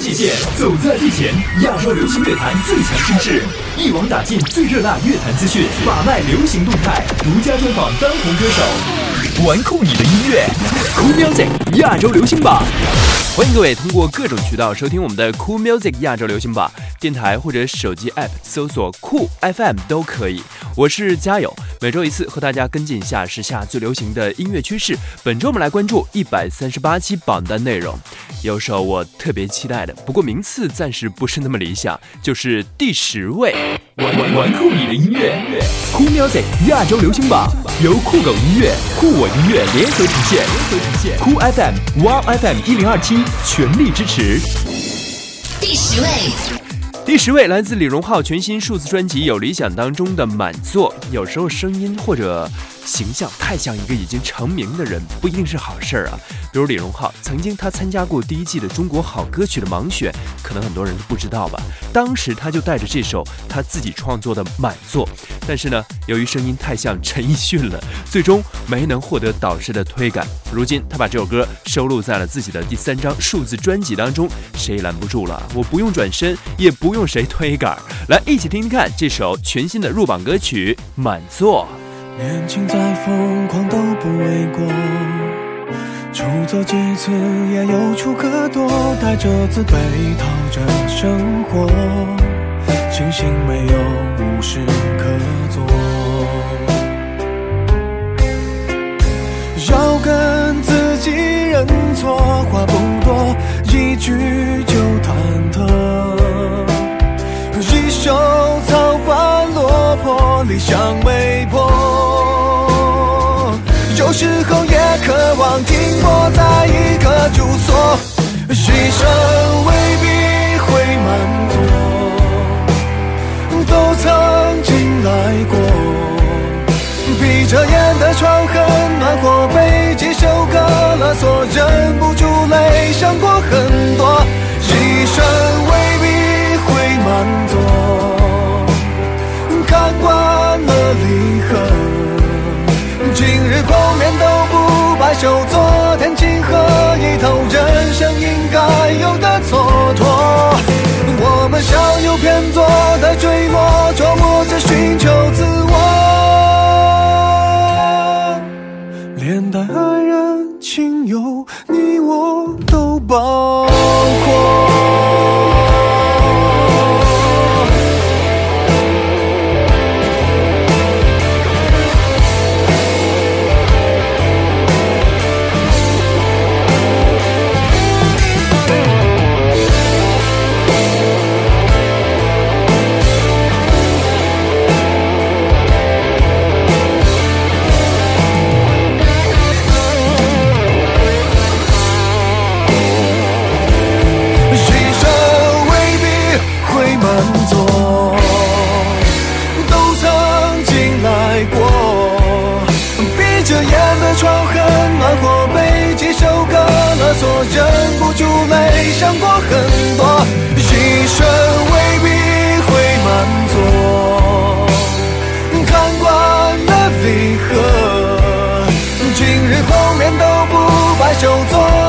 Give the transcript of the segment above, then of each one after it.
界限走在最前，亚洲流行乐坛最强声势，一网打尽最热辣乐坛资讯，把脉流行动态，独家专访当红歌手，玩酷你的音乐，Cool Music 亚洲流行榜。欢迎各位通过各种渠道收听我们的 Cool Music 亚洲流行榜电台或者手机 App 搜索酷 FM 都可以。我是嘉友，每周一次和大家跟进一下时下最流行的音乐趋势。本周我们来关注一百三十八期榜单内容，有首我特别期待的，不过名次暂时不是那么理想，就是第十位。玩玩玩酷，你的音乐酷 music 亚洲流行榜由酷狗音乐、酷我音乐联合呈现，酷 FM、Wow FM 一零二七全力支持。第十位。第十位来自李荣浩全新数字专辑《有理想》当中的《满座》，有时候声音或者。形象太像一个已经成名的人，不一定是好事儿啊。比如李荣浩，曾经他参加过第一季的《中国好歌曲》的盲选，可能很多人都不知道吧。当时他就带着这首他自己创作的《满座》，但是呢，由于声音太像陈奕迅了，最终没能获得导师的推杆。如今他把这首歌收录在了自己的第三张数字专辑当中，谁也拦不住了。我不用转身，也不用谁推杆，来一起听听看这首全新的入榜歌曲《满座》。年轻再疯狂都不为过，出走几次也有处可躲，带着自卑讨着生活，庆幸没有无事可做，要跟自己认错，话不多，一句就忐忑，一手草花落魄，理想没破。有时候也渴望停泊在一个住所，一生未必会满足，都曾经来过。闭着眼的床很暖和，被几首歌勒索，忍不住泪，想过很多，一生。就昨天，情何以投？人生应该有的蹉跎？我们向右偏左的坠落，琢磨着寻求自我。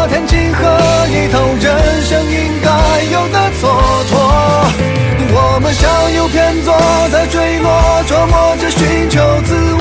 天晴和一头人生应该有的蹉跎，我们向右偏左在坠落，琢磨着寻求自我。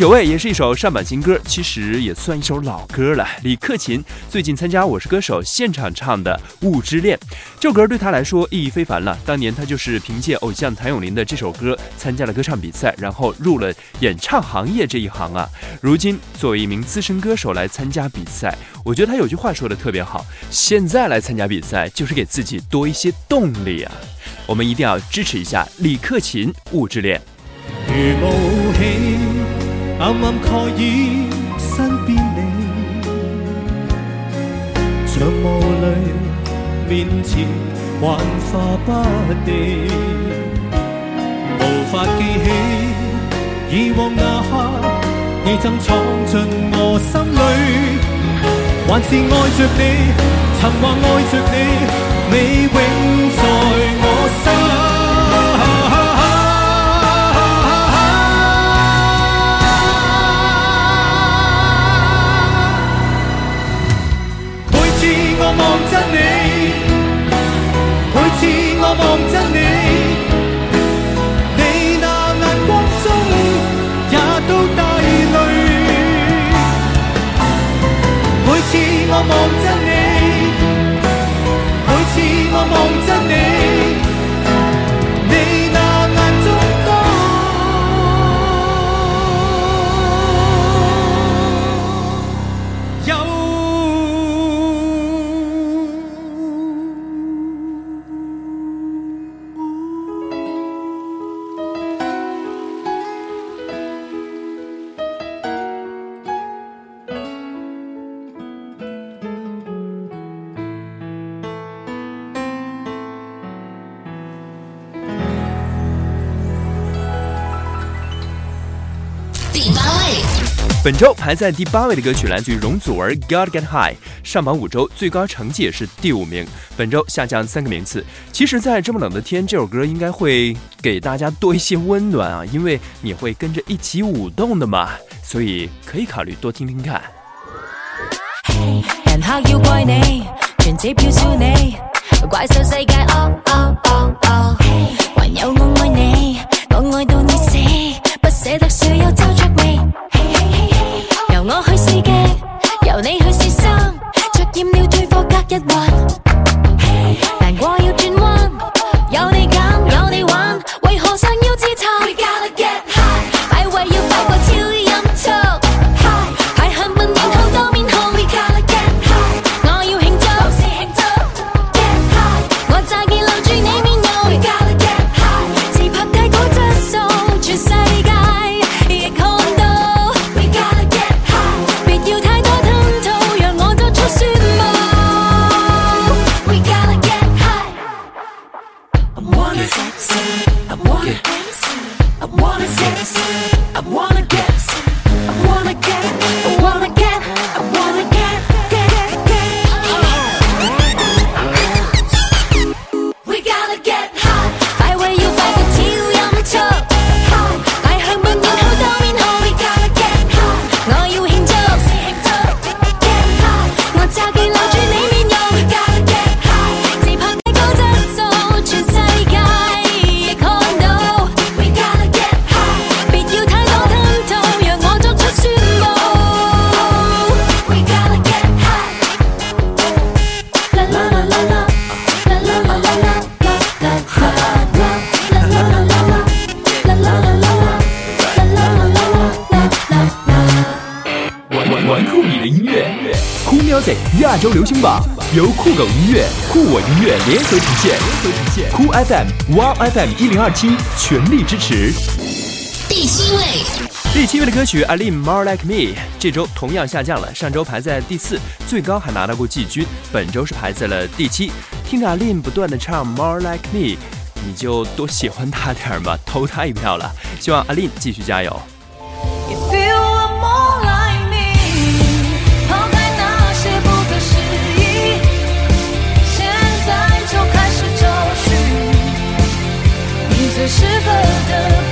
九位也是一首上版新歌，其实也算一首老歌了。李克勤最近参加《我是歌手》现场唱的《雾之恋》，这歌对他来说意义非凡了。当年他就是凭借偶像谭咏麟的这首歌参加了歌唱比赛，然后入了演唱行业这一行啊。如今作为一名资深歌手来参加比赛，我觉得他有句话说的特别好：现在来参加比赛，就是给自己多一些动力啊。我们一定要支持一下李克勤《雾之恋》。暗暗盖掩身边你，像雾里面前幻化不定，无法记起以往那刻，你曾闯进我心里，还是爱着你，曾话爱着你，你永在我心。我望真你。本周排在第八位的歌曲《来自于容祖儿 God Get High 上榜五周，最高成绩也是第五名。本周下降三个名次。其实，在这么冷的天，这首歌应该会给大家多一些温暖啊，因为你会跟着一起舞动的嘛，所以可以考虑多听听看。由我去试镜，由你去试衫，着厌了退货，隔日还。Music 亚洲流行榜由酷狗音乐、酷我音乐联合呈现，酷 FM、Wow FM 一零二七全力支持。第七位，第七位的歌曲 A Lin More Like Me，这周同样下降了，上周排在第四，最高还拿到过季军，本周是排在了第七。听 A Lin 不断的唱 More Like Me，你就多喜欢他点儿吧，投他一票了，希望 A Lin 继续加油。最适合的。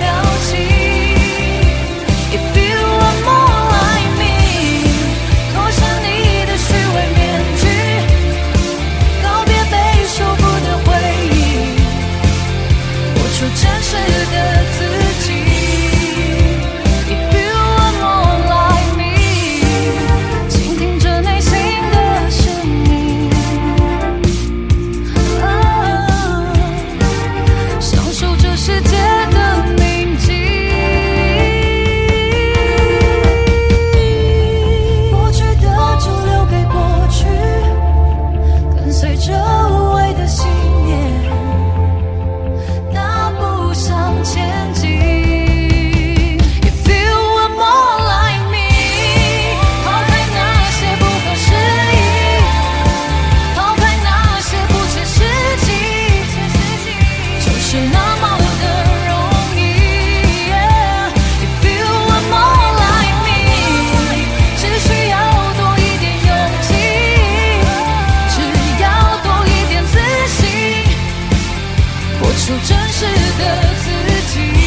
真实的自己。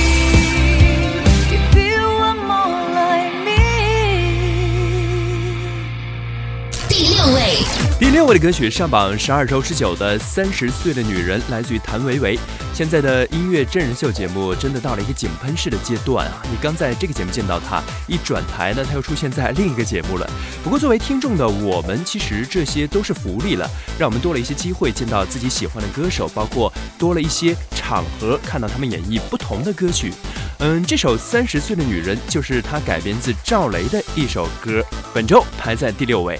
第六位的歌曲上榜十二周之久的《三十岁的女人》来自于谭维维。现在的音乐真人秀节目真的到了一个井喷式的阶段啊！你刚在这个节目见到她，一转台呢，她又出现在另一个节目了。不过作为听众的我们，其实这些都是福利了，让我们多了一些机会见到自己喜欢的歌手，包括多了一些场合看到他们演绎不同的歌曲。嗯，这首《三十岁的女人》就是她改编自赵雷的一首歌，本周排在第六位。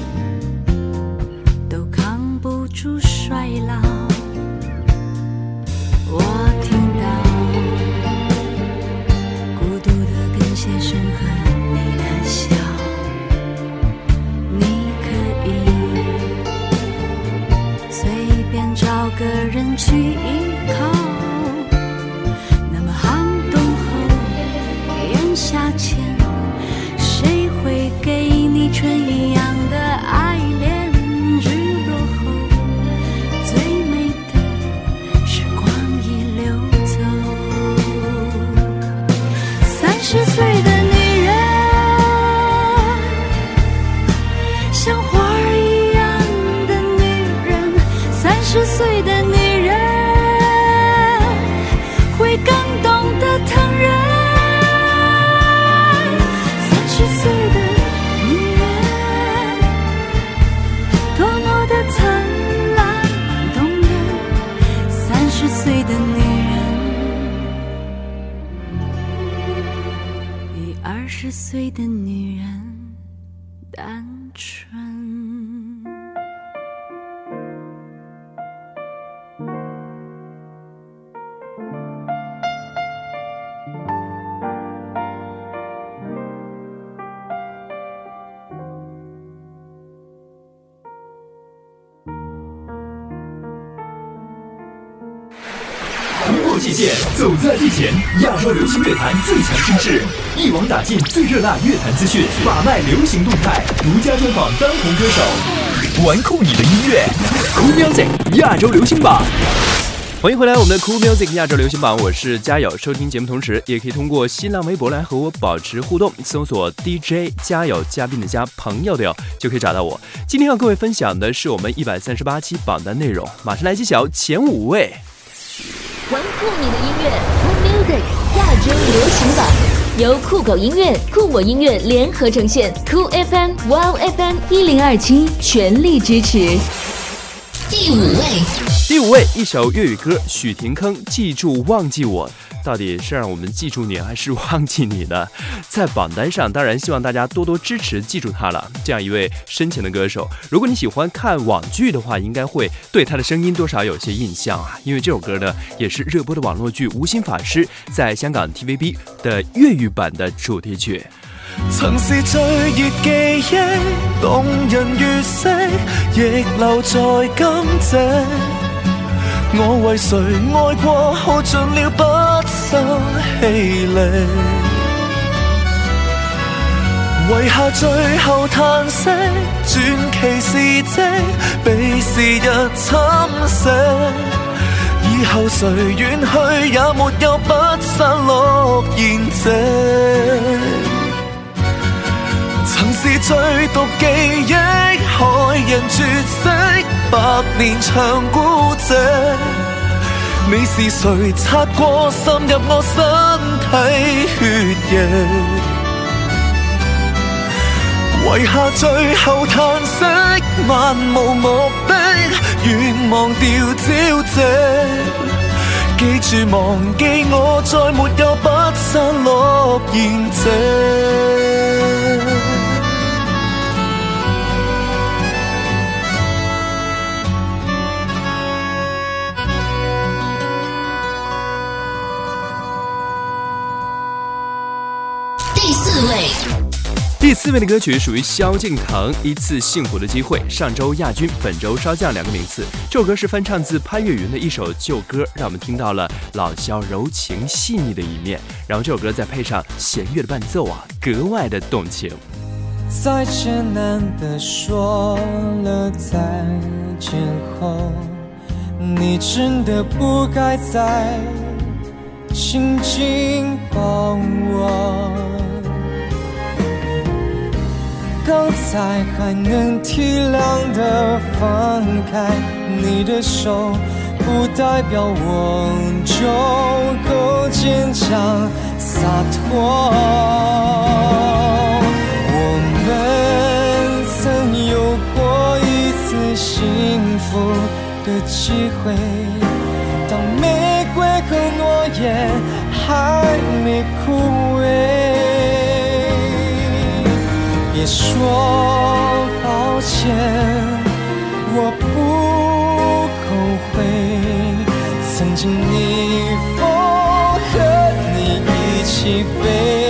衰老，我听到孤独的跟先生和你的笑，你可以随便找个人去。像花儿一样的女人，三十岁的女人会更懂得疼人。三十岁的女人多么的灿烂动人，三十岁的女人比二十岁的女人。走在最前，亚洲流行乐坛最强声势，一网打尽最热辣乐坛资讯，把脉流行动态，独家专访当红歌手，玩酷你的音乐，Cool Music 亚洲流行榜。欢迎回来，我们的 Cool Music 亚洲流行榜，我是佳友。收听节目同时，也可以通过新浪微博来和我保持互动，搜索 DJ 佳友，嘉宾的嘉，朋友的友，就可以找到我。今天要各位分享的是我们一百三十八期榜单内容，马上来揭晓前五位。玩酷你的音乐，酷音乐亚洲流行榜由酷狗音乐、酷我音乐联合呈现，酷 FM、Wow FM 一零二七全力支持。第五位。第五位，一首粤语歌，许廷铿，《记住忘记我》，到底是让我们记住你，还是忘记你呢？在榜单上，当然希望大家多多支持，记住他了。这样一位深情的歌手，如果你喜欢看网剧的话，应该会对他的声音多少有些印象啊。因为这首歌呢，也是热播的网络剧《无心法师》在香港 TVB 的粤语版的主题曲。曾是记忆，动人亦留在今我为谁爱过，耗尽了不生气力，遗下最后叹息。传奇事迹被时日侵蚀。以后谁远去，也没有不散落言迹。是最毒记忆，害人绝色，百年长孤寂。你是谁擦过，渗入我身体血液，遗下最后叹息。漫无目的，愿忘掉焦迹，记住忘记我，再没有不散落言者。第四位的歌曲属于萧敬腾，《一次幸福的机会》。上周亚军，本周稍降两个名次。这首歌是翻唱自潘越云的一首旧歌，让我们听到了老萧柔情细腻的一面。然后这首歌再配上弦乐的伴奏啊，格外的动情。再艰难的说了再见后，你真的不该再紧紧抱我。刚才还能体谅的放开你的手，不代表我就够坚强洒脱。我们曾有过一次幸福的机会，当玫瑰和诺言还没枯萎。别说抱歉，我不后悔。曾经逆风和你一起飞。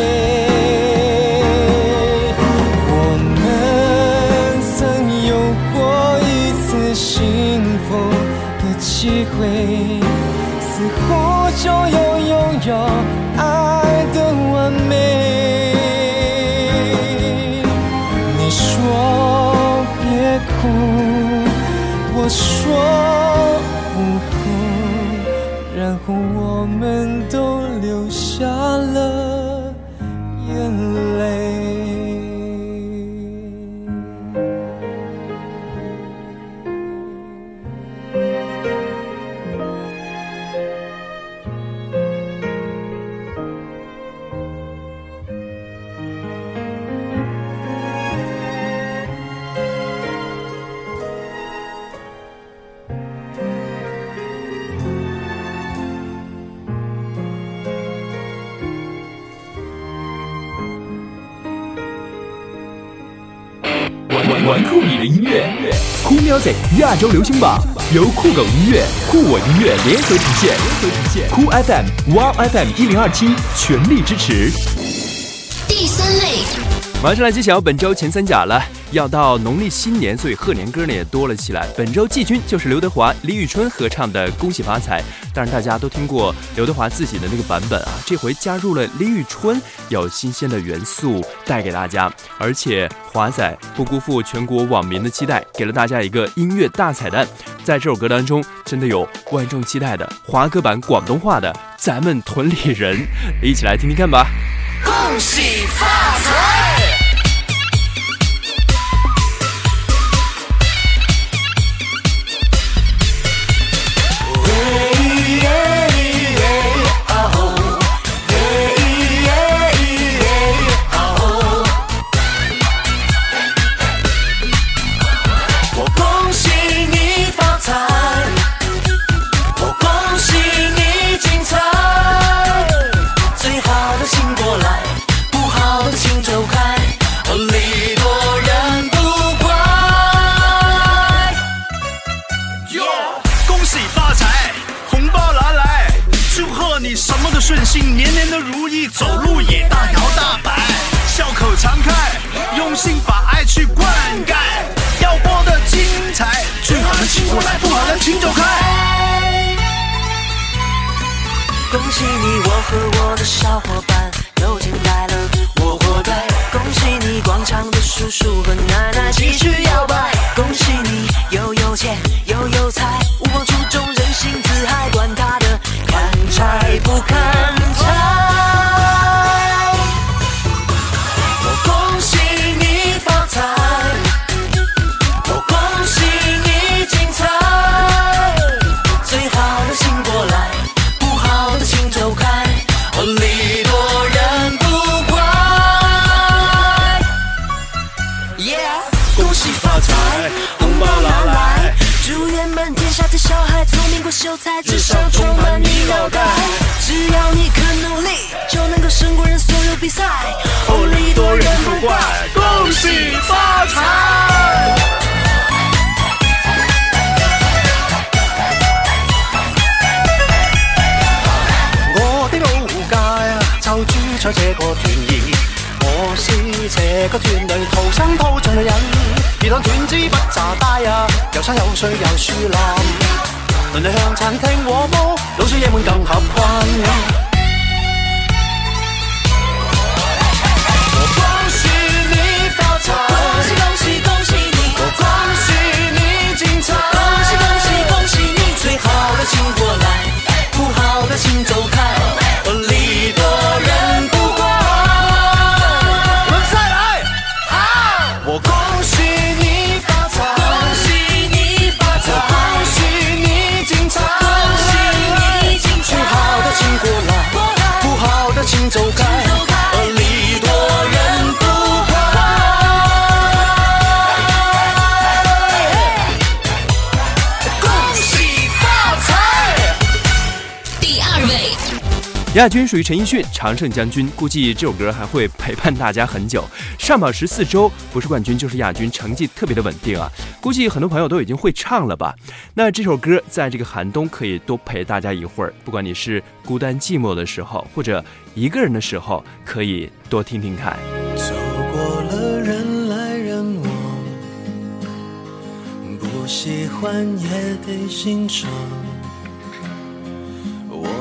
Music 亚洲流行榜由酷狗音乐、酷我音乐联合呈现，酷 FM、Wow FM 一零二七全力支持。第三类，马上来揭晓本周前三甲了。要到农历新年，所以贺年歌呢也多了起来。本周季军就是刘德华、李宇春合唱的《恭喜发财》，当然大家都听过刘德华自己的那个版本啊，这回加入了李宇春，有新鲜的元素带给大家。而且华仔不辜负全国网民的期待，给了大家一个音乐大彩蛋。在这首歌当中，真的有万众期待的华歌版广东话的《咱们屯里人》，一起来听听看吧。恭喜发财。请走开！恭喜你，我和我的小伙伴都进来了，我活该！恭喜你，广场的叔叔和奶奶继续摇。摆。比赛，福利多，人不怪，恭喜发财。我的老家呀，就住在这个段儿，我是这个段里逃生逃像的人，别讲断肢不咋大呀，有山有水有树林。邻里香餐厅和睦，老少爷们更合群。亚军属于陈奕迅，《常胜将军》，估计这首歌还会陪伴大家很久。上榜十四周，不是冠军就是亚军，成绩特别的稳定啊！估计很多朋友都已经会唱了吧？那这首歌在这个寒冬可以多陪大家一会儿，不管你是孤单寂寞的时候，或者一个人的时候，可以多听听看。走过了人来人往，不喜欢也得欣赏。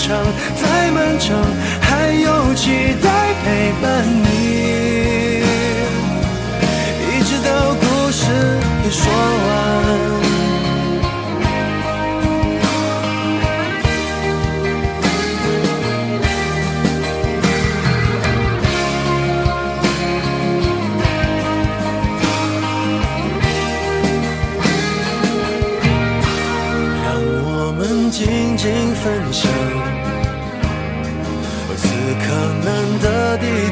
长再漫长，还有期待陪伴你，一直到故事说完。让我们静静分享。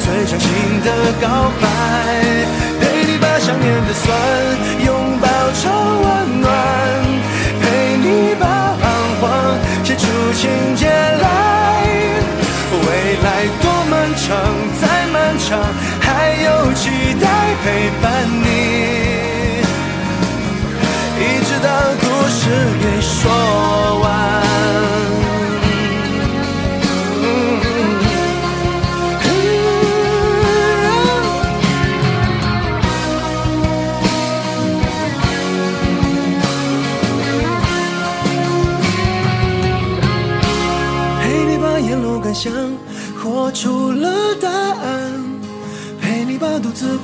最上新的告白，陪你把想念的酸拥抱成温暖，陪你把彷徨写出情节来。未来多漫长，再漫长，还有期待陪伴你，一直到故事给说完。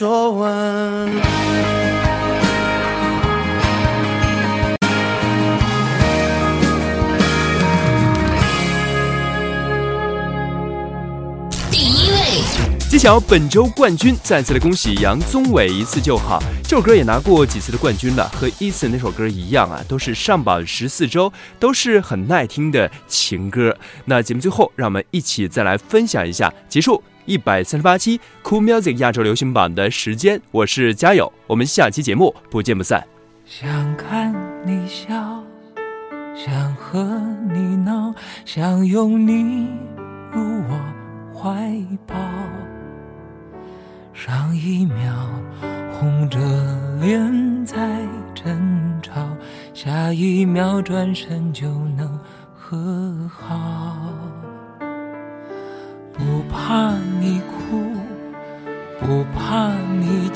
说完。第一位揭晓本周冠军，再次的恭喜杨宗纬，一次就好。这首歌也拿过几次的冠军了，和 Eason 那首歌一样啊，都是上榜十四周，都是很耐听的情歌。那节目最后，让我们一起再来分享一下，结束。一百三十八期 Cool Music 亚洲流行榜的时间，我是佳友，我们下期节目不见不散。想看你笑，想和你闹，想拥你入我怀抱。上一秒红着脸在争吵，下一秒转身就能和好，不怕。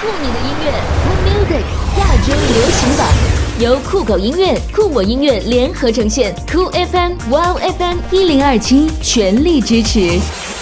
酷你的音乐，Music 亚洲流行榜，由酷狗音乐、酷我音乐联合呈现酷 FM、Wow FM 一零二七全力支持。